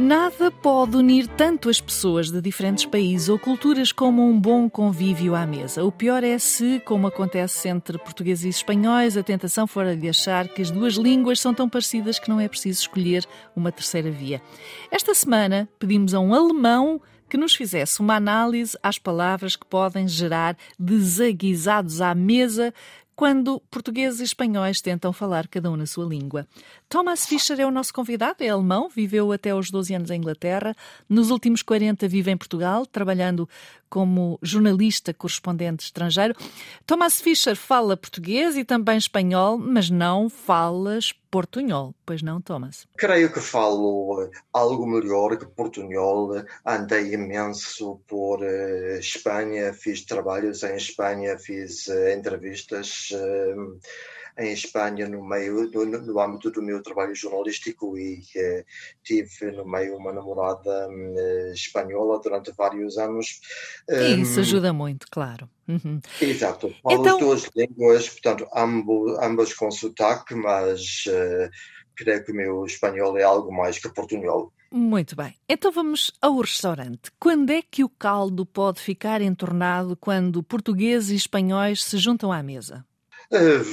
Nada pode unir tanto as pessoas de diferentes países ou culturas como um bom convívio à mesa. O pior é se, como acontece entre portugueses e espanhóis, a tentação for a de achar que as duas línguas são tão parecidas que não é preciso escolher uma terceira via. Esta semana pedimos a um alemão que nos fizesse uma análise às palavras que podem gerar desaguisados à mesa quando portugueses e espanhóis tentam falar cada um na sua língua. Thomas Fischer é o nosso convidado, é alemão, viveu até aos 12 anos em Inglaterra, nos últimos 40 vive em Portugal, trabalhando como jornalista correspondente estrangeiro. Thomas Fischer fala português e também espanhol, mas não falas portunhol, pois não, Thomas? Creio que falo eh, algo melhor que portunhol. Andei imenso por uh, Espanha, fiz trabalhos em Espanha, fiz uh, entrevistas. Uh, em Espanha no meio do, no âmbito do meu trabalho jornalístico e tive no meio uma namorada eh, espanhola durante vários anos. Isso um, ajuda muito, claro. Uhum. Exato. Falo então... duas línguas, portanto, ambos, ambas com sotaque, mas uh, creio que o meu espanhol é algo mais que portunhol. Muito bem. Então vamos ao restaurante. Quando é que o caldo pode ficar entornado quando portugueses e espanhóis se juntam à mesa? Uh,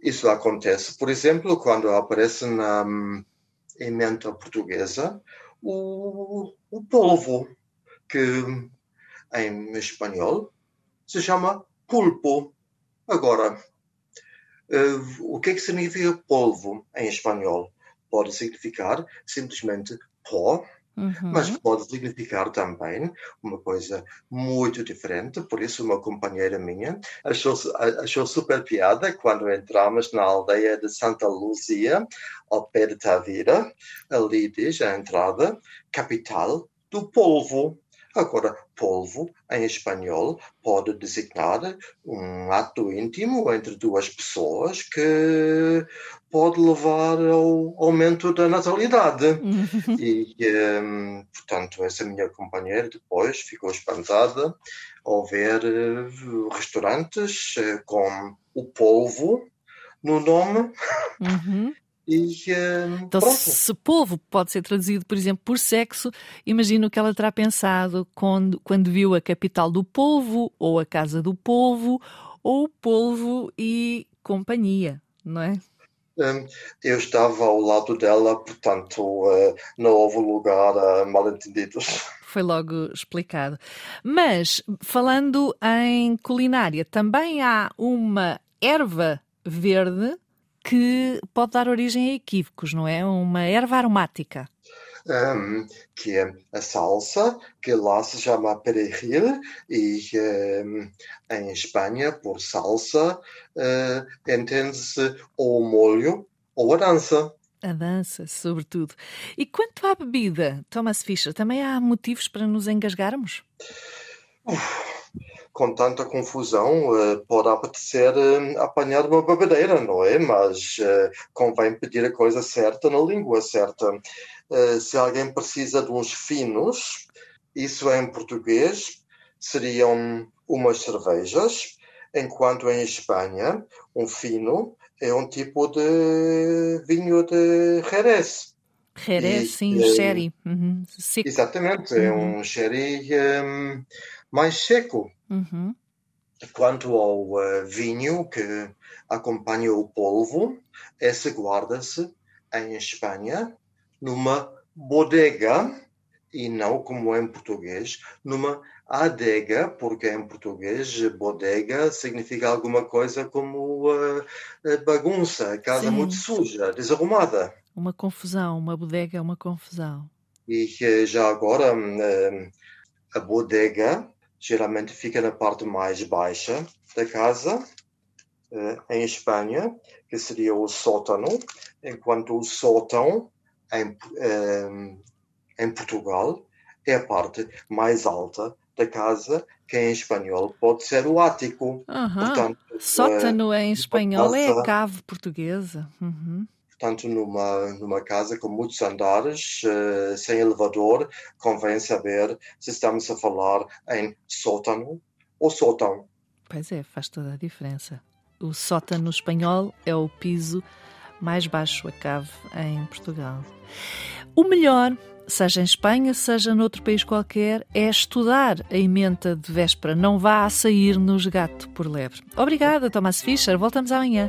isso acontece, por exemplo, quando aparece na hum, emenda portuguesa o, o polvo, que em espanhol se chama pulpo. Agora, uh, o que é que significa polvo em espanhol? Pode significar simplesmente pó, Uhum. Mas pode significar também uma coisa muito diferente. Por isso, uma companheira minha achou, achou super piada quando entramos na aldeia de Santa Luzia, ao pé de Tavira. Ali diz a entrada, capital do polvo. Agora, polvo, em espanhol, pode designar um ato íntimo entre duas pessoas que pode levar ao aumento da natalidade. Uhum. e, um, portanto, essa minha companheira depois ficou espantada ao ver uh, restaurantes uh, com o polvo no nome. Uhum. E, uh, então, pronto. se povo pode ser traduzido, por exemplo, por sexo, imagino que ela terá pensado quando, quando viu a capital do povo, ou a casa do povo, ou polvo e companhia, não é? Hum, eu estava ao lado dela, portanto, uh, não houve lugar a mal-entendidos. Foi logo explicado. Mas, falando em culinária, também há uma erva verde que pode dar origem a equívocos, não é? Uma erva aromática. Um, que é a salsa, que lá se chama perejil, e um, em Espanha, por salsa, uh, entende-se ou o molho ou a dança. A dança, sobretudo. E quanto à bebida, Thomas Fischer, também há motivos para nos engasgarmos? Uf com tanta confusão, uh, pode apetecer uh, apanhar uma bebedeira, não é? Mas uh, convém pedir a coisa certa na língua certa. se alguém precisa de uns finos, isso em português seriam umas cervejas, enquanto em Espanha, um fino é um tipo de vinho de Jerez. Jerez, sim, sherry. Uhum. Exatamente, é uhum. é um sherry um, mais seco. Uhum. Quanto ao uh, vinho que acompanha o polvo, esse guarda-se em Espanha numa bodega e não como em português, numa adega, porque em português bodega significa alguma coisa como uh, bagunça, casa Sim. muito suja, desarrumada. Uma confusão, uma bodega é uma confusão. E já agora, uh, a bodega geralmente fica na parte mais baixa da casa, uh, em Espanha, que seria o sótano, enquanto o sótão em, uh, em Portugal é a parte mais alta da casa, que em espanhol pode ser o ático. Uhum. Portanto, Sótano uh, em espanhol casa... é a cave portuguesa. Uhum. Portanto, numa, numa casa com muitos andares, uh, sem elevador, convém saber se estamos a falar em sótano ou sótão. Pois é, faz toda a diferença. O sótano no espanhol é o piso mais baixo, a cave em Portugal. O melhor, seja em Espanha, seja noutro país qualquer, é estudar a emenda de véspera. Não vá a sair-nos gato por lebre. Obrigada, Thomas Fischer. Voltamos amanhã.